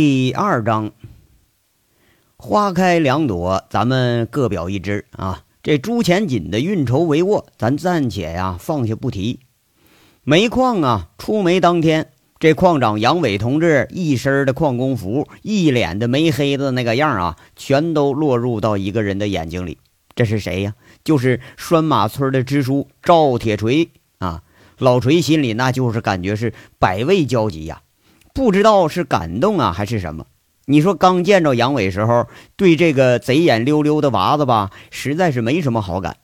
第二章，花开两朵，咱们各表一枝啊。这朱钱锦的运筹帷幄，咱暂且呀放下不提。煤矿啊，出煤当天，这矿长杨伟同志一身的矿工服，一脸的煤黑子那个样啊，全都落入到一个人的眼睛里。这是谁呀？就是拴马村的支书赵铁锤啊。老锤心里那就是感觉是百味交集呀。不知道是感动啊还是什么？你说刚见着杨伟时候，对这个贼眼溜溜的娃子吧，实在是没什么好感。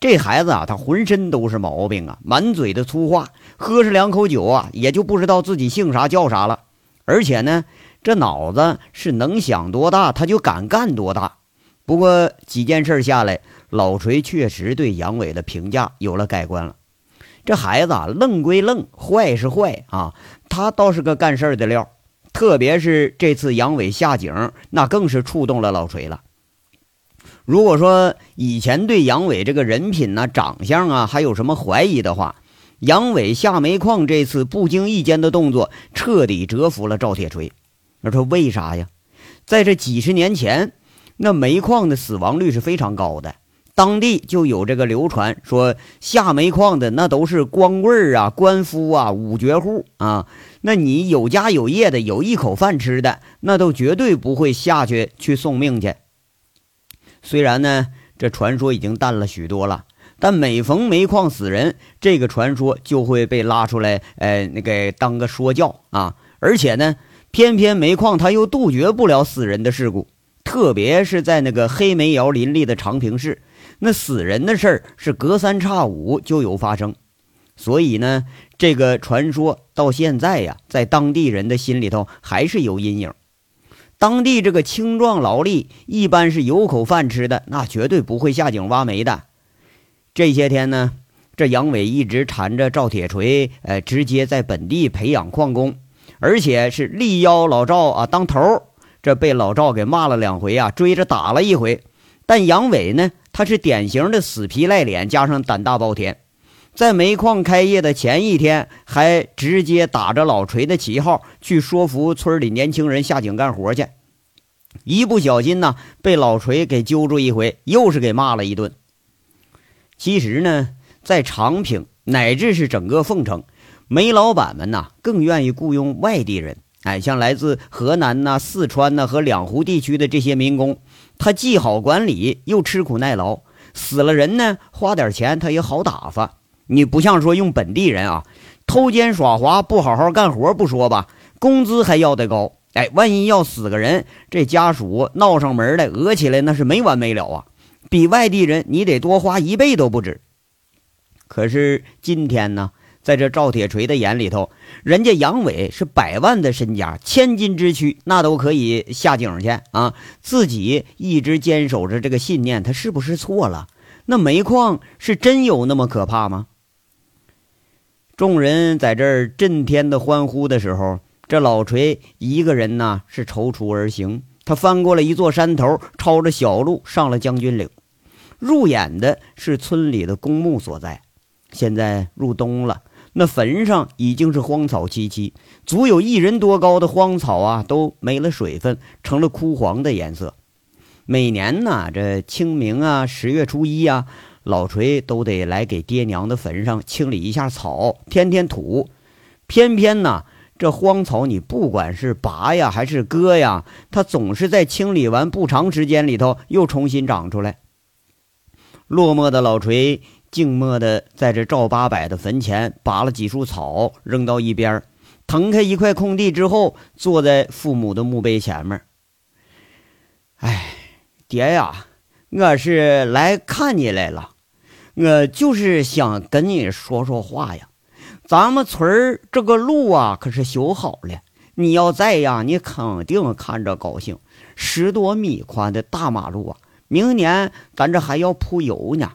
这孩子啊，他浑身都是毛病啊，满嘴的粗话，喝上两口酒啊，也就不知道自己姓啥叫啥了。而且呢，这脑子是能想多大他就敢干多大。不过几件事下来，老锤确实对杨伟的评价有了改观了。这孩子啊，愣归愣，坏是坏啊，他倒是个干事儿的料。特别是这次杨伟下井，那更是触动了老锤了。如果说以前对杨伟这个人品呐、长相啊还有什么怀疑的话，杨伟下煤矿这次不经意间的动作，彻底折服了赵铁锤。那说为啥呀？在这几十年前，那煤矿的死亡率是非常高的。当地就有这个流传说，下煤矿的那都是光棍啊、官夫啊、五绝户啊。那你有家有业的，有一口饭吃的，那都绝对不会下去去送命去。虽然呢，这传说已经淡了许多了，但每逢煤矿死人，这个传说就会被拉出来，呃，那个当个说教啊。而且呢，偏偏煤矿它又杜绝不了死人的事故，特别是在那个黑煤窑林立的长平市。那死人的事儿是隔三差五就有发生，所以呢，这个传说到现在呀，在当地人的心里头还是有阴影。当地这个青壮劳力一般是有口饭吃的，那绝对不会下井挖煤的。这些天呢，这杨伟一直缠着赵铁锤，呃，直接在本地培养矿工，而且是力邀老赵啊当头。这被老赵给骂了两回啊，追着打了一回。但杨伟呢？他是典型的死皮赖脸，加上胆大包天，在煤矿开业的前一天，还直接打着老锤的旗号去说服村里年轻人下井干活去。一不小心呢，被老锤给揪住一回，又是给骂了一顿。其实呢，在长平乃至是整个凤城，煤老板们呐，更愿意雇佣外地人。哎，像来自河南呐、四川呐和两湖地区的这些民工。他既好管理，又吃苦耐劳，死了人呢，花点钱他也好打发。你不像说用本地人啊，偷奸耍滑，不好好干活不说吧，工资还要得高。哎，万一要死个人，这家属闹上门来，讹起来那是没完没了啊！比外地人你得多花一倍都不止。可是今天呢？在这赵铁锤的眼里头，人家杨伟是百万的身家，千金之躯，那都可以下井去啊！自己一直坚守着这个信念，他是不是错了？那煤矿是真有那么可怕吗？众人在这儿震天的欢呼的时候，这老锤一个人呢是踌躇而行。他翻过了一座山头，抄着小路上了将军岭。入眼的是村里的公墓所在。现在入冬了。那坟上已经是荒草萋萋，足有一人多高的荒草啊，都没了水分，成了枯黄的颜色。每年呢，这清明啊、十月初一啊，老锤都得来给爹娘的坟上清理一下草，添添土。偏偏呢，这荒草你不管是拔呀还是割呀，它总是在清理完不长时间里头又重新长出来。落寞的老锤。静默地在这赵八百的坟前拔了几束草，扔到一边腾开一块空地之后，坐在父母的墓碑前面。哎，爹呀，我是来看你来了，我就是想跟你说说话呀。咱们村儿这个路啊，可是修好了，你要在呀，你肯定看着高兴。十多米宽的大马路啊，明年咱这还要铺油呢。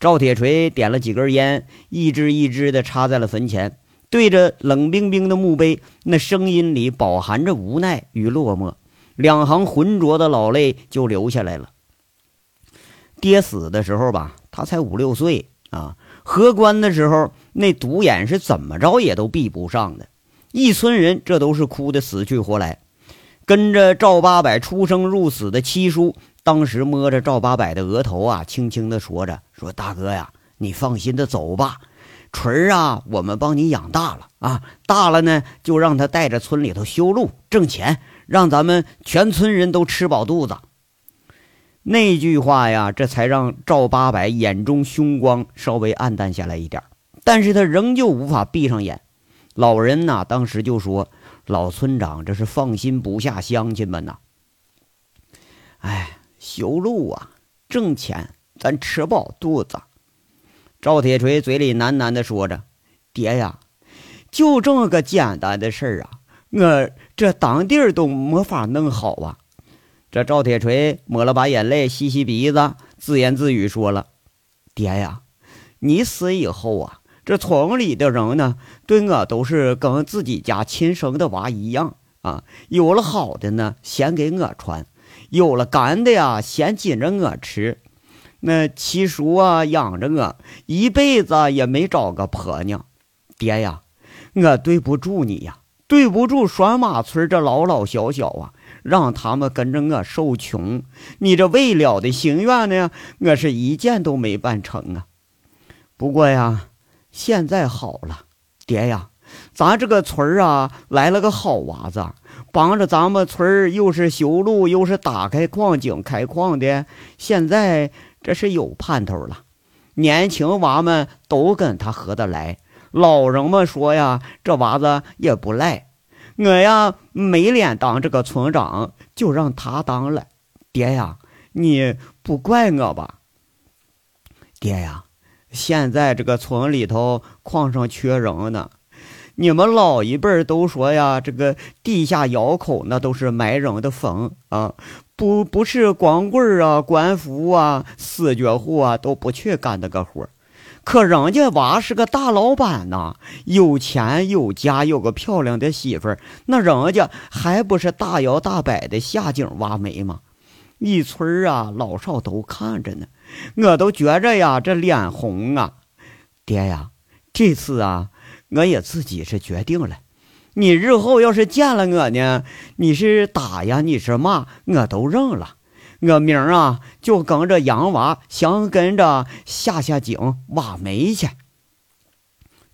赵铁锤点了几根烟，一支一支的插在了坟前，对着冷冰冰的墓碑，那声音里饱含着无奈与落寞，两行浑浊的老泪就流下来了。爹死的时候吧，他才五六岁啊，合棺的时候那独眼是怎么着也都闭不上的，一村人这都是哭得死去活来。跟着赵八百出生入死的七叔，当时摸着赵八百的额头啊，轻轻的说着：“说大哥呀，你放心的走吧，纯儿啊，我们帮你养大了啊，大了呢，就让他带着村里头修路挣钱，让咱们全村人都吃饱肚子。”那句话呀，这才让赵八百眼中凶光稍微暗淡下来一点，但是他仍旧无法闭上眼。老人呐，当时就说：“老村长，这是放心不下乡亲们呐。哎，修路啊，挣钱，咱吃饱肚子。”赵铁锤嘴里喃喃的说着：“爹呀，就这么个简单的事儿啊，我这当地儿都没法弄好啊。”这赵铁锤抹了把眼泪，吸吸鼻子，自言自语说了：“爹呀，你死以后啊，这村里的人呢，对我都是跟自己家亲生的娃一样啊。有了好的呢，先给我穿；有了干的呀，先紧着我吃。那七叔啊，养着我一辈子也没找个婆娘。爹呀，我对不住你呀，对不住拴马村这老老小小啊。”让他们跟着我受穷，你这未了的心愿呢？我是一件都没办成啊。不过呀，现在好了，爹呀，咱这个村儿啊来了个好娃子，帮着咱们村儿又是修路又是打开矿井开矿的，现在这是有盼头了。年轻娃们都跟他合得来，老人们说呀，这娃子也不赖。我呀没脸当这个村长，就让他当了。爹呀，你不怪我吧？爹呀，现在这个村里头矿上缺人呢。你们老一辈都说呀，这个地下窑口那都是埋人的坟啊，不不是光棍啊、官府啊、死绝户啊都不去干那个活可人家娃是个大老板呐，有钱有家，有个漂亮的媳妇儿，那人家还不是大摇大摆的下井挖煤吗？一村啊，老少都看着呢，我都觉着呀，这脸红啊！爹呀，这次啊，我也自己是决定了，你日后要是见了我呢，你是打呀，你是骂，我都认了。我明儿啊，就跟着洋娃，想跟着下下井挖煤去。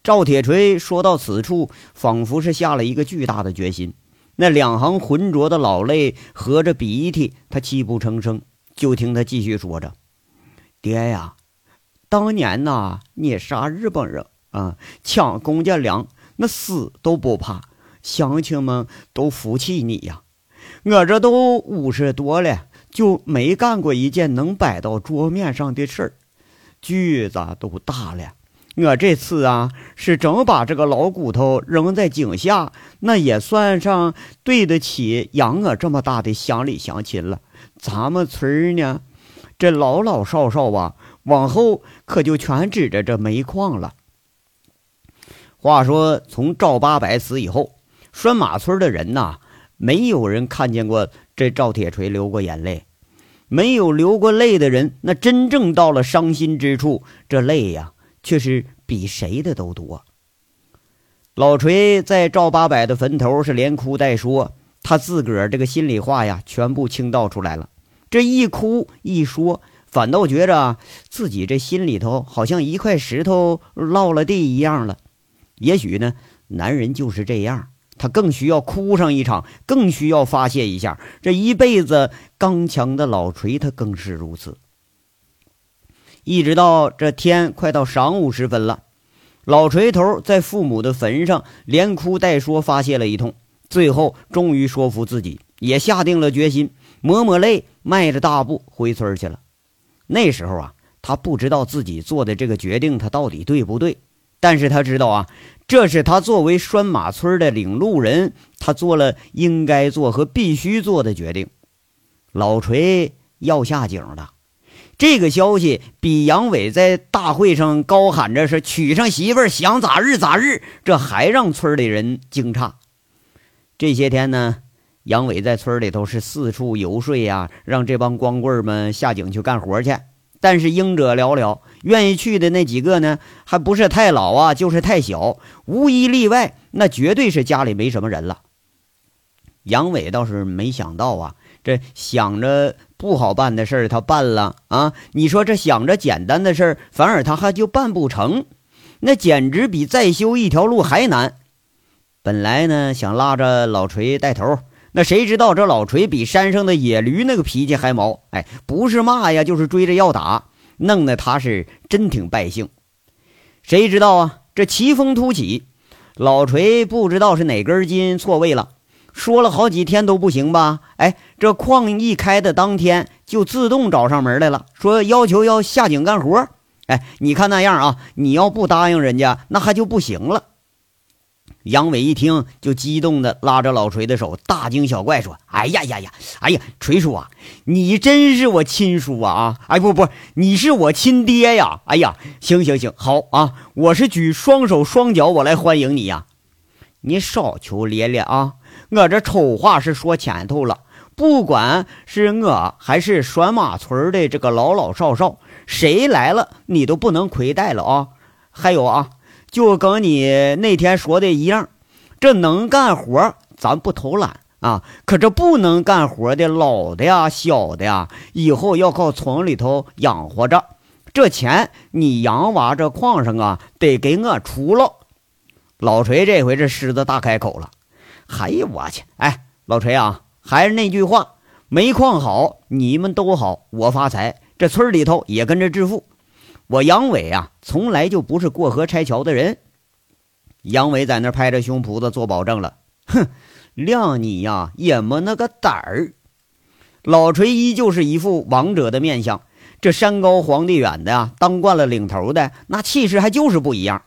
赵铁锤说到此处，仿佛是下了一个巨大的决心。那两行浑浊的老泪合着鼻涕，他泣不成声。就听他继续说着：“爹呀，当年呐，你杀日本人啊，抢公家粮，那死都不怕，乡亲们都服气你呀。我这都五十多了。”就没干过一件能摆到桌面上的事儿，锯子都大了。我这次啊，是真把这个老骨头扔在井下，那也算上对得起养我这么大的乡里乡亲了。咱们村呢，这老老少少啊，往后可就全指着这煤矿了。话说，从赵八百死以后，拴马村的人呐，没有人看见过这赵铁锤流过眼泪。没有流过泪的人，那真正到了伤心之处，这泪呀，却是比谁的都多。老锤在赵八百的坟头是连哭带说，他自个儿这个心里话呀，全部倾倒出来了。这一哭一说，反倒觉着自己这心里头好像一块石头落了地一样了。也许呢，男人就是这样。他更需要哭上一场，更需要发泄一下。这一辈子刚强的老锤，他更是如此。一直到这天快到晌午时分了，老锤头在父母的坟上连哭带说发泄了一通，最后终于说服自己，也下定了决心，抹抹泪，迈着大步回村去了。那时候啊，他不知道自己做的这个决定，他到底对不对，但是他知道啊。这是他作为拴马村的领路人，他做了应该做和必须做的决定。老锤要下井了，这个消息比杨伟在大会上高喊着是娶上媳妇儿想咋日咋日，这还让村里人惊诧。这些天呢，杨伟在村里头是四处游说呀，让这帮光棍们下井去干活去。但是应者寥寥，愿意去的那几个呢，还不是太老啊，就是太小，无一例外，那绝对是家里没什么人了。杨伟倒是没想到啊，这想着不好办的事儿他办了啊！你说这想着简单的事儿，反而他还就办不成，那简直比再修一条路还难。本来呢想拉着老锤带头，那谁知道这老锤比山上的野驴那个脾气还毛，哎，不是骂呀，就是追着要打，弄得他是真挺败兴。谁知道啊，这奇风突起，老锤不知道是哪根筋错位了，说了好几天都不行吧？哎，这矿一开的当天就自动找上门来了，说要求要下井干活。哎，你看那样啊，你要不答应人家，那还就不行了。杨伟一听，就激动的拉着老锤的手，大惊小怪说：“哎呀呀呀，哎呀，锤叔啊，你真是我亲叔啊啊！哎，不不，你是我亲爹呀！哎呀，行行行，好啊，我是举双手双脚我来欢迎你呀！你少求咧咧啊！我这丑话是说前头了，不管是我还是拴马村的这个老老少少，谁来了你都不能亏待了啊！还有啊。”就跟你那天说的一样，这能干活咱不偷懒啊，可这不能干活的老的呀、小的呀，以后要靠村里头养活着。这钱你养娃这矿上啊，得给我出了。老锤这回这狮子大开口了，哎呀我去！哎，老锤啊，还是那句话，煤矿好，你们都好，我发财，这村里头也跟着致富。我杨伟啊，从来就不是过河拆桥的人。杨伟在那拍着胸脯子做保证了，哼，谅你呀也没那个胆儿。老锤依旧是一副王者的面相，这山高皇帝远的呀，当惯了领头的，那气势还就是不一样。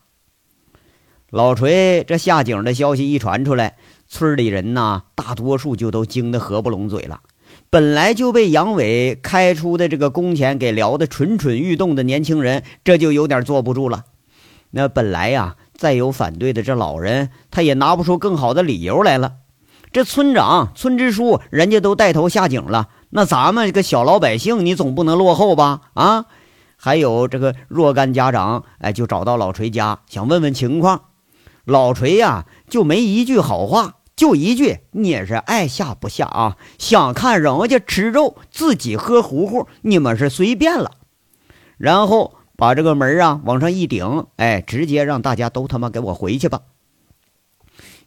老锤这下井的消息一传出来，村里人呐，大多数就都惊得合不拢嘴了。本来就被杨伟开出的这个工钱给聊得蠢蠢欲动的年轻人，这就有点坐不住了。那本来呀，再有反对的这老人，他也拿不出更好的理由来了。这村长、村支书，人家都带头下井了，那咱们这个小老百姓，你总不能落后吧？啊！还有这个若干家长，哎，就找到老锤家，想问问情况。老锤呀，就没一句好话。就一句，你是爱下不下啊？想看人家吃肉，自己喝糊糊，你们是随便了。然后把这个门啊往上一顶，哎，直接让大家都他妈给我回去吧。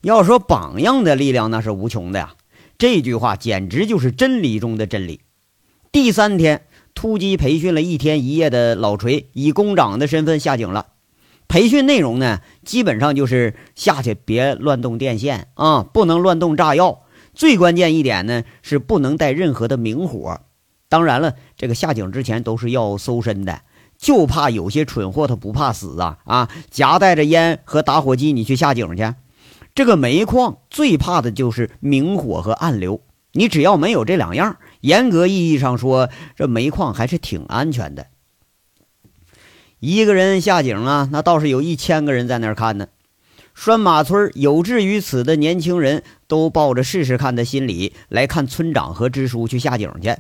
要说榜样的力量，那是无穷的呀。这句话简直就是真理中的真理。第三天，突击培训了一天一夜的老锤，以工长的身份下井了。培训内容呢，基本上就是下去别乱动电线啊，不能乱动炸药。最关键一点呢，是不能带任何的明火。当然了，这个下井之前都是要搜身的，就怕有些蠢货他不怕死啊啊，夹带着烟和打火机你去下井去。这个煤矿最怕的就是明火和暗流，你只要没有这两样，严格意义上说，这煤矿还是挺安全的。一个人下井啊，那倒是有一千个人在那儿看呢。拴马村有志于此的年轻人都抱着试试看的心理来看村长和支书去下井去。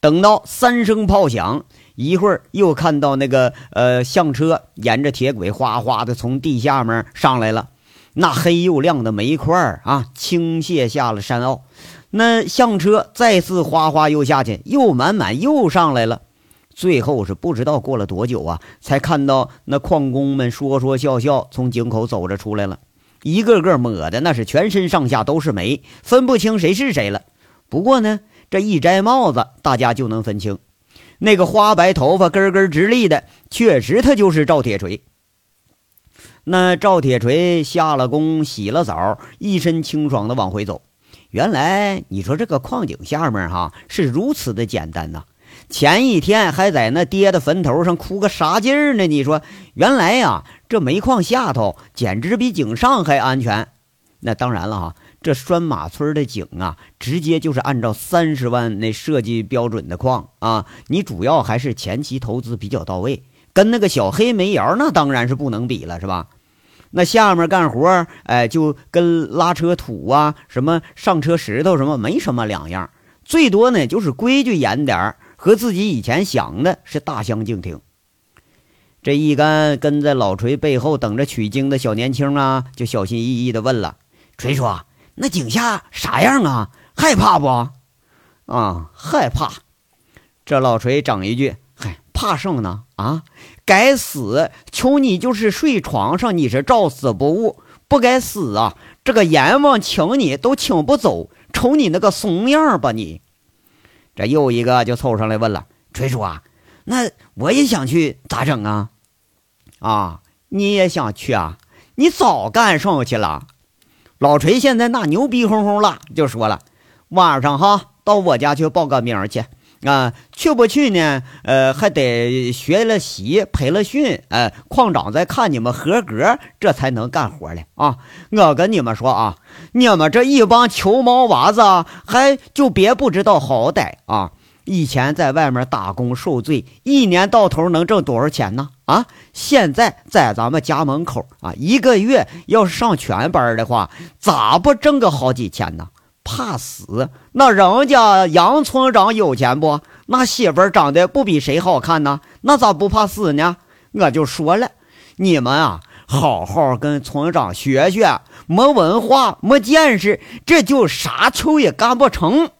等到三声炮响，一会儿又看到那个呃象车沿着铁轨哗哗的从地下面上来了，那黑又亮的煤块啊倾泻下了山坳。那象车再次哗哗又下去，又满满又上来了。最后是不知道过了多久啊，才看到那矿工们说说笑笑从井口走着出来了，一个个抹的那是全身上下都是煤，分不清谁是谁了。不过呢，这一摘帽子，大家就能分清，那个花白头发根根直立的，确实他就是赵铁锤。那赵铁锤下了工，洗了澡，一身清爽的往回走。原来你说这个矿井下面哈是如此的简单呐。前一天还在那爹的坟头上哭个啥劲儿呢？你说，原来呀，这煤矿下头简直比井上还安全。那当然了哈，这拴马村的井啊，直接就是按照三十万那设计标准的矿啊。你主要还是前期投资比较到位，跟那个小黑煤窑那当然是不能比了，是吧？那下面干活，哎，就跟拉车土啊，什么上车石头什么，没什么两样，最多呢就是规矩严点儿。和自己以前想的是大相径庭。这一干跟在老锤背后等着取经的小年轻啊，就小心翼翼地问了：“锤叔，那井下啥样啊？害怕不？啊，害怕。这老锤整一句：“嗨，怕什么呢？啊，该死！求你就是睡床上，你是照死不误，不该死啊！这个阎王请你都请不走，瞅你那个怂样吧你！”这又一个就凑上来问了：“锤叔啊，那我也想去，咋整啊？”啊，你也想去啊？你早干上去了。老锤现在那牛逼哄哄了，就说了：“晚上哈，到我家去报个名去啊！去不去呢？呃，还得学了习，培了训，呃，矿长再看你们合格，这才能干活嘞啊！我跟你们说啊，你们这一帮球毛娃子，还就别不知道好歹啊！以前在外面打工受罪，一年到头能挣多少钱呢？啊！现在在咱们家门口啊，一个月要是上全班的话，咋不挣个好几千呢？怕死！那人家杨村长有钱不？那媳妇长得不比谁好看呢？那咋不怕死呢？我就说了，你们啊，好好跟村长学学，没文化，没见识，这就啥球也干不成。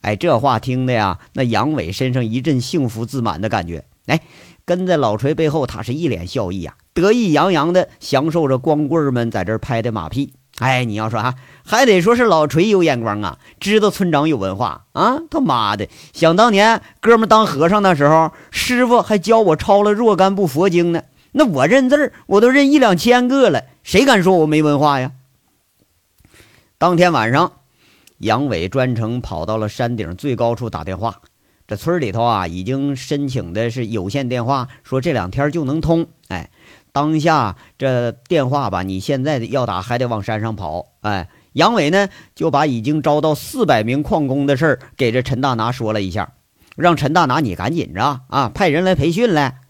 哎，这话听的呀，那杨伟身上一阵幸福自满的感觉。哎。跟在老锤背后，他是一脸笑意啊，得意洋洋的享受着光棍们在这拍的马屁。哎，你要说啊，还得说是老锤有眼光啊，知道村长有文化啊。他妈的，想当年哥们当和尚的时候，师傅还教我抄了若干部佛经呢。那我认字儿，我都认一两千个了，谁敢说我没文化呀？当天晚上，杨伟专程跑到了山顶最高处打电话。这村里头啊，已经申请的是有线电话，说这两天就能通。哎，当下这电话吧，你现在要打还得往山上跑。哎，杨伟呢就把已经招到四百名矿工的事儿给这陈大拿说了一下，让陈大拿你赶紧着啊，派人来培训来。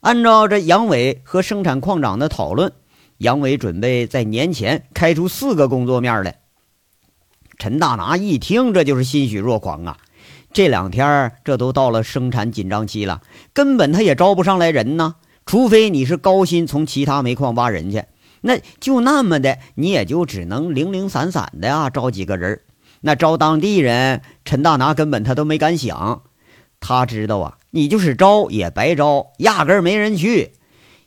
按照这杨伟和生产矿长的讨论，杨伟准备在年前开出四个工作面来。陈大拿一听，这就是欣喜若狂啊。这两天这都到了生产紧张期了，根本他也招不上来人呢。除非你是高薪从其他煤矿挖人去，那就那么的，你也就只能零零散散的啊招几个人。那招当地人，陈大拿根本他都没敢想。他知道啊，你就是招也白招，压根没人去。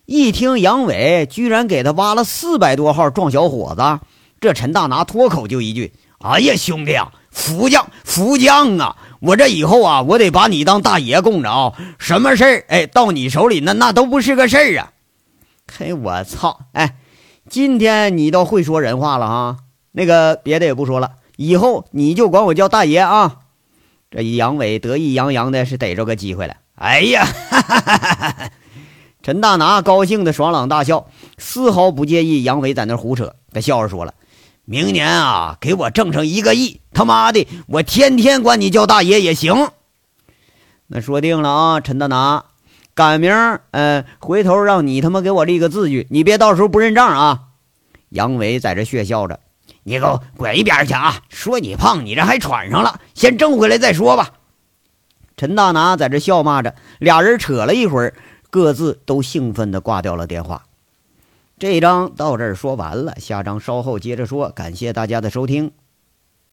一听杨伟居然给他挖了四百多号壮小伙子，这陈大拿脱口就一句：“哎呀，兄弟啊，福将福将啊！”我这以后啊，我得把你当大爷供着啊！什么事儿，哎，到你手里那那都不是个事儿啊！嘿，我操！哎，今天你倒会说人话了哈。那个别的也不说了，以后你就管我叫大爷啊！这杨伟得意洋洋的是逮着个机会了。哎呀，哈哈哈哈哈！陈大拿高兴的爽朗大笑，丝毫不介意杨伟在那胡扯。他笑着说了。明年啊，给我挣上一个亿！他妈的，我天天管你叫大爷也行。那说定了啊，陈大拿，赶明儿，呃，回头让你他妈给我立个字据，你别到时候不认账啊！杨伟在这血笑着，你给我滚一边去啊！说你胖，你这还喘上了，先挣回来再说吧。陈大拿在这笑骂着，俩人扯了一会儿，各自都兴奋地挂掉了电话。这一章到这儿说完了，下章稍后接着说。感谢大家的收听。